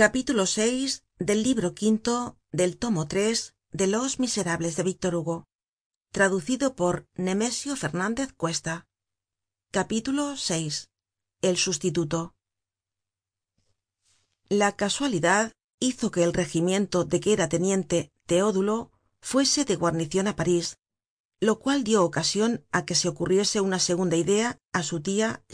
capítulo vi del libro quinto del tomo tres de los miserables de víctor hugo traducido por nemesio fernandez cuesta. Capítulo vi el sustituto. La casualidad hizo que el regimiento de que era teniente teodulo fuese de guarnicion á parís lo cual dio ocasion á que se ocurriese una segunda idea á su tia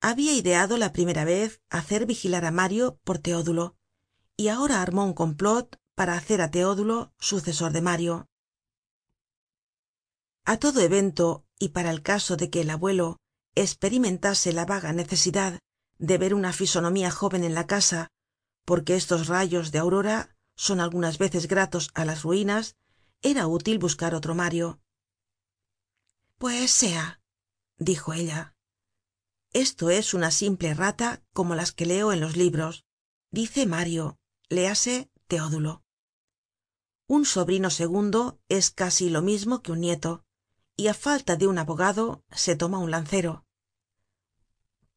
habia ideado la primera vez hacer vigilar á mario por teodulo y ahora armó un complot para hacer á teodulo sucesor de mario. A todo evento y para el caso de que el abuelo esperimentase la vaga necesidad de ver una fisonomía jóven en la casa porque estos rayos de aurora son algunas veces gratos á las ruinas era útil buscar otro mario. Pues sea dijo ella esto es una simple rata como las que leo en los libros. Dice mario léase teodulo. Un sobrino segundo es casi lo mismo que un nieto y á falta de un abogado se toma un lancero.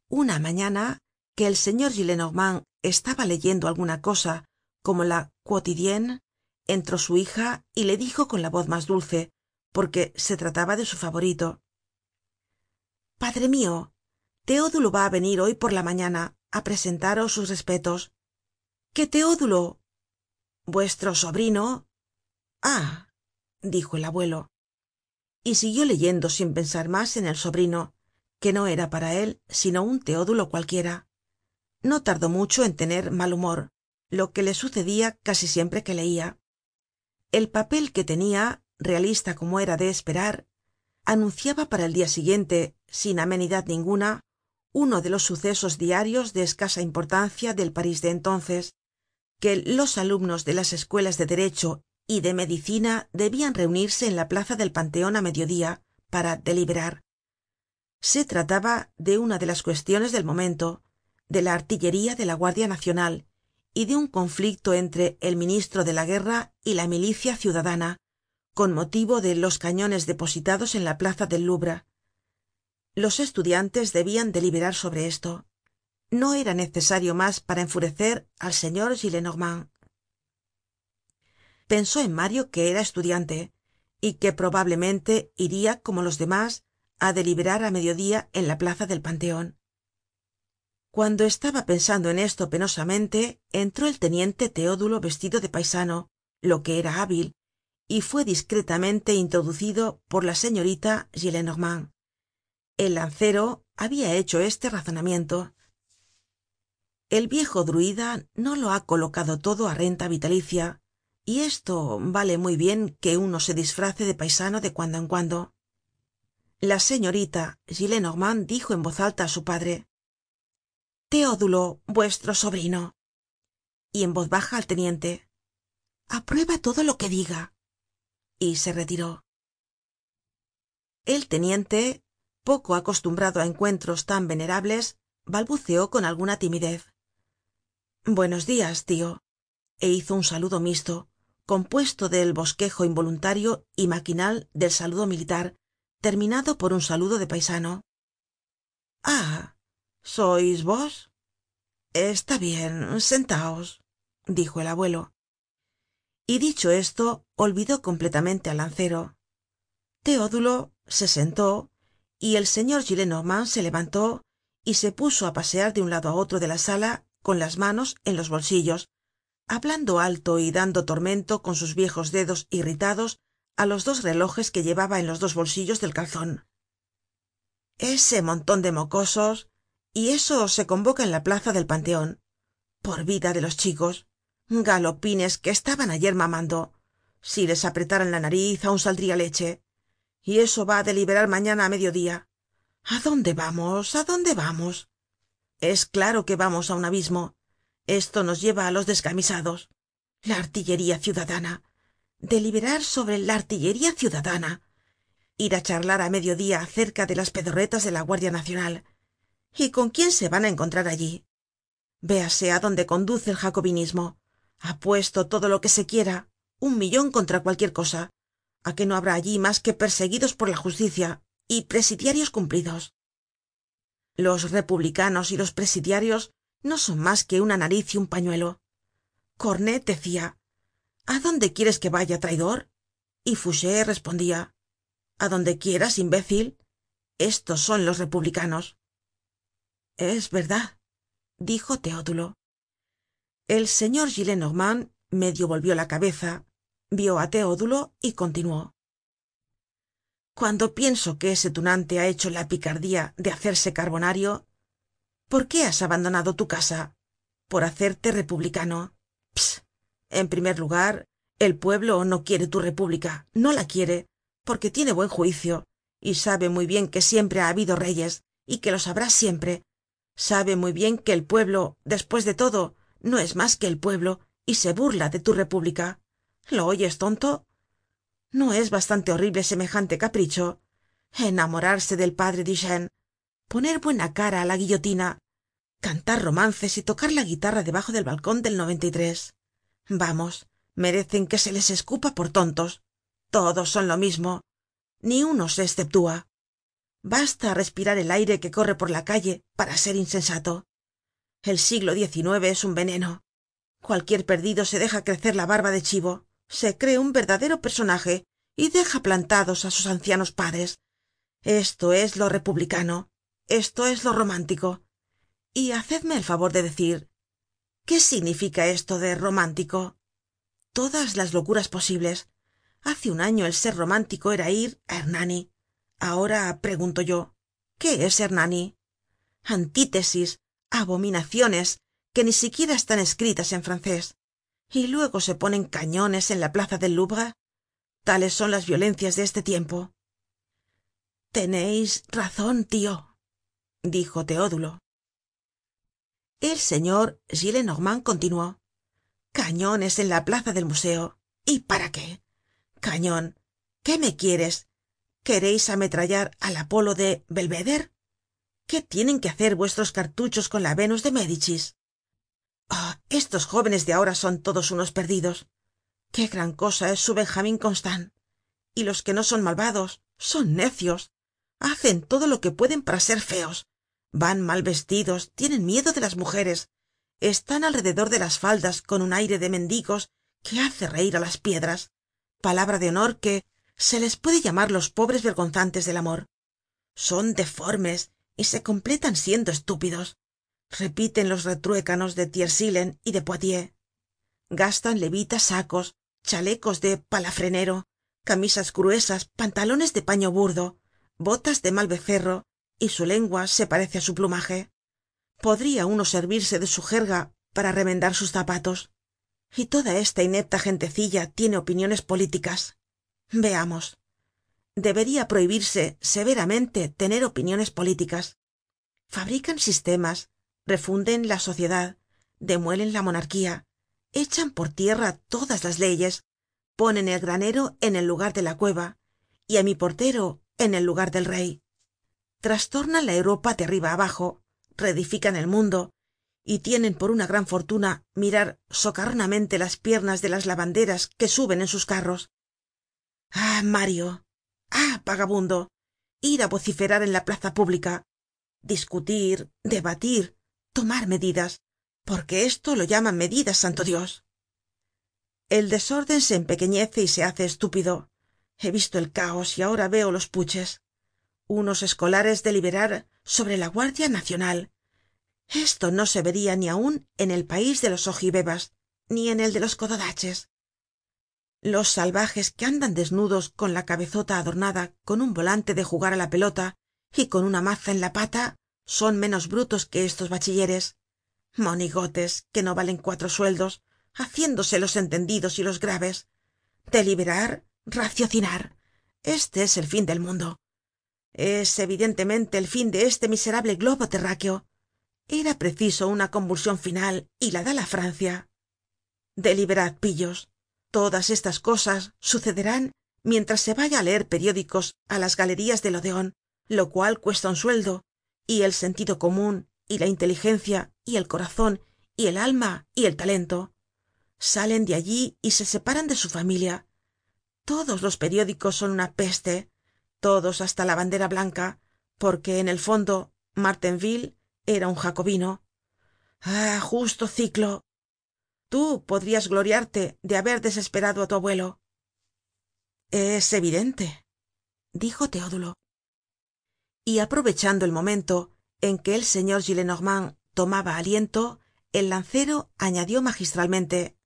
Una mañana que el señor gillenormand estaba leyendo alguna cosa como la quotidienne entró su hija y le dijo con la voz mas dulce porque se trataba de su favorito. Padre mio teodulo va á venir hoy por la mañana á presentaros sus respetos. Qué teodulo vuestro sobrino. Ah dijo el abuelo. Y siguió leyendo sin pensar mas en el sobrino que no era para él sino un teodulo cualquiera. No tardó mucho en tener mal humor lo que le sucedia casi siempre que leia el papel que tenia realista como era de esperar anunciaba para el dia siguiente sin amenidad ninguna uno de los sucesos diarios de escasa importancia del parís de entonces que los alumnos de las escuelas de derecho y de medicina debian reunirse en la plaza del panteon á mediodía para deliberar. Se trataba de una de las cuestiones del momento de la artillería de la guardia nacional y de un conflicto entre el ministro de la guerra y la milicia ciudadana con motivo de los cañones depositados en la plaza del louvre los estudiantes debian deliberar sobre esto. No era necesario mas para enfurecer al señor gillenormand. Pensó en mario que era estudiante y que probablemente iria como los demás á deliberar á mediodía en la plaza del panteon cuando estaba pensando en esto penosamente entró el teniente teodulo vestido de paisano lo que era hábil y fue discretamente introducido por la señorita el lancero habia hecho este razonamiento. El viejo druida no lo ha colocado todo á renta vitalicia y esto vale muy bien que uno se disfrace de paisano de cuando en cuando. La señorita gillenormand dijo en voz alta á su padre teodulo vuestro sobrino y en voz baja al teniente aprueba todo lo que diga y se retiró. El teniente poco acostumbrado á encuentros tan venerables balbuceó con alguna timidez. Buenos dias tio e hizo un saludo mixto compuesto del bosquejo involuntario y maquinal del saludo militar terminado por un saludo de paisano. Ah sois vos está bien sentaos dijo el abuelo. Y dicho esto olvidó completamente al lancero. Teodulo se sentó y el señor gillenormand se levantó y se puso á pasear de un lado á otro de la sala con las manos en los bolsillos hablando alto y dando tormento con sus viejos dedos irritados á los dos relojes que llevaba en los dos bolsillos del calzon ese monton de mocosos y eso se convoca en la plaza del panteon por vida de los chicos galopines que estaban ayer mamando. Si les apretaran la nariz aun saldria leche y eso va á deliberar mañana á mediodía. A dónde vamos a dónde vamos es claro que vamos á un abismo. Esto nos lleva á los descamisados. La artillería ciudadana. Deliberar sobre la artillería ciudadana. Ir á charlar á mediodía acerca de las pedorretas de la guardia nacional. Y con quién se van á encontrar allí véase á dónde conduce el jacobinismo. Apuesto todo lo que se quiera. Un millon contra cualquier cosa a que no habrá allí mas que perseguidos por la justicia y presidiarios cumplidos. Los republicanos y los presidiarios no son mas que una nariz y un pañuelo. Cornet decia a dónde quieres que vaya traidor y fouché respondia a donde quieras imbécil. Estos son los republicanos. Es verdad dijo teodulo el señor gillenormand medio volvió la cabeza vio á teodulo y continuó. Cuando pienso que ese tunante ha hecho la picardía de hacerse carbonario por qué has abandonado tu casa por hacerte republicano pss en primer lugar el pueblo no quiere tu república no la quiere porque tiene buen juicio y sabe muy bien que siempre ha habido reyes y que los habrá siempre. Sabe muy bien que el pueblo despues de todo no es mas que el pueblo y se burla de tu república lo oyes tonto no es bastante horrible semejante capricho enamorarse del padre duchene poner buena cara á la guillotina cantar romances y tocar la guitarra debajo del balcon del vamos merecen que se les escupa por tontos. Todos son lo mismo. Ni uno se esceptúa basta respirar el aire que corre por la calle para ser insensato. El siglo xix es un veneno. Cualquier perdido se deja crecer la barba de chivo se cree un verdadero personaje y deja plantados á sus ancianos padres. Esto es lo republicano esto es lo romántico. Y hacedme el favor de decir qué significa esto de romántico todas las locuras posibles. Hace un año el ser romántico era ir á hernani. Ahora pregunto yo qué es hernani antítesis abominaciones que ni siquiera están escritas en francés y luego se ponen cañones en la plaza del louvre. Tales son las violencias de este tiempo. Teneis razon tio dijo teodulo el señor gillenormand continuó. Cañones en la plaza del museo. Y para qué cañon qué me quieres quereis ametrallar al apolo de belvéder qué tienen que hacer vuestros cartuchos con la venus de médicis estos jóvenes de ahora son todos unos perdidos. Qué gran cosa es su benjamin constant. Y los que no son malvados son necios. Hacen todo lo que pueden para ser feos. Van mal vestidos tienen miedo de las mujeres. Están alrededor de las faldas con un aire de mendigos que hace reir á las piedras. Palabra de honor que se les puede llamar los pobres vergonzantes del amor. Son deformes y se completan siendo estúpidos repiten los retruécanos de thiersilen y de poitiers. Gastan levitas sacos chalecos de palafrenero camisas gruesas pantalones de paño burdo botas de mal becerro y su lengua se parece á su plumaje. Podria uno servirse de su jerga para remendar sus zapatos. Y toda esta inepta gentecilla tiene opiniones políticas. Veamos. Debería prohibirse severamente tener opiniones políticas. Fabrican sistemas refunden la sociedad demuelen la monarquía echan por tierra todas las leyes ponen el granero en el lugar de la cueva y á mi portero en el lugar del rey. Trastornan la europa de arriba abajo reedifican el mundo y tienen por una gran fortuna mirar socarronamente las piernas de las lavanderas que suben en sus carros. Ah mario. Ah vagabundo. Ir á vociferar en la plaza pública. Discutir debatir tomar medidas porque esto lo llaman medidas santo dios. El desorden se empequeñece y se hace estúpido. He visto el caos y ahora veo los puches. Unos escolares deliberar sobre la guardia nacional. Esto no se veria ni aun en el país de los ojibebas ni en el de los cododaches. Los salvajes que andan desnudos con la cabezota adornada con un volante de jugar á la pelota y con una maza en la pata son menos brutos que estos bachilleres. Monigotes que no valen cuatro sueldos haciéndose los entendidos y los graves. Deliberar raciocinar. Este es el fin del mundo. Es evidentemente el fin de este miserable globo terráqueo. Era preciso una convulsion final y la da la francia. Deliberad pillos. Todas estas cosas sucederán mientras se vaya á leer periódicos á las galerías del odeon lo cual cuesta un sueldo y el sentido comun y la inteligencia y el corazon y el alma y el talento. Salen de allí y se separan de su familia. Todos los periódicos son una peste todos hasta la bandera blanca porque en el fondo martenville era un jacobino. Ah justo ciclo. Tú podrias gloriarte de haber desesperado á tu abuelo. Es evidente dijo teodulo y aprovechando el momento en que el señor gillenormand tomaba aliento el lancero añadió magistralmente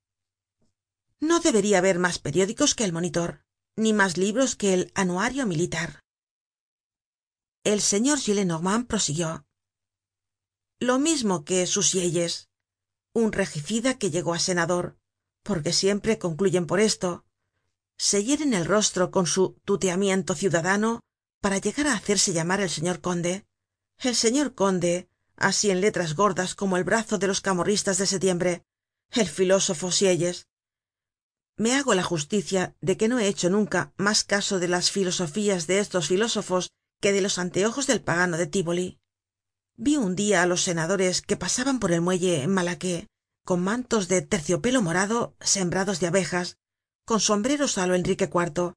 no deberia haber mas periódicos que el monitor ni mas libros que el anuario militar el señor gillenormand prosiguió lo mismo que susieyes un regicida que llegó á senador porque siempre concluyen por esto se hieren el rostro con su tuteamiento ciudadano para llegar á hacerse llamar el señor conde. El señor conde así en letras gordas como el brazo de los camorristas de setiembre el filósofo sieyes. Me hago la justicia de que no he hecho nunca mas caso de las filosofías de estos filósofos que de los anteojos del pagano de tívoli. Vi un dia á los senadores que pasaban por el muelle en malaquais con mantos de terciopelo morado sembrados de abejas con sombreros á lo enrique iv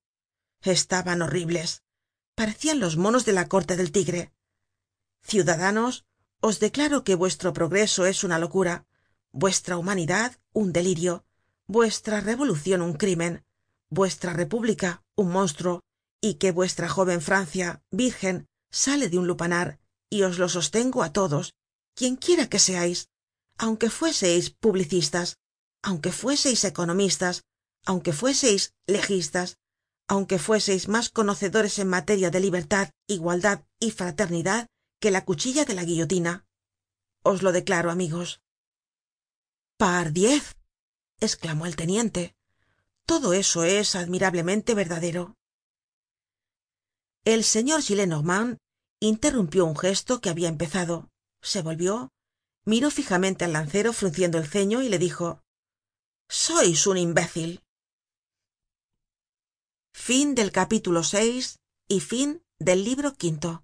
estaban horribles parecian los monos de la corte del tigre. Ciudadanos os declaro que vuestro progreso es una locura vuestra humanidad un delirio vuestra revolucion un crimen vuestra república un monstruo y que vuestra jóven francia virgen sale de un lupanar y os lo sostengo á todos quien quiera que seais aunque fueseis publicistas aunque fueseis economistas aunque fueseis legistas aunque fueseis mas conocedores en materia de libertad igualdad y fraternidad que la cuchilla de la guillotina. Os lo declaro amigos. Pardiez esclamó el teniente. Todo eso es admirablemente verdadero. El señor gillenormand interrumpió un gesto que habia empezado. Se volvió miró fijamente al lancero frunciendo el ceño y le dijo sois un imbécil fin del capítulo y fin del libro quinto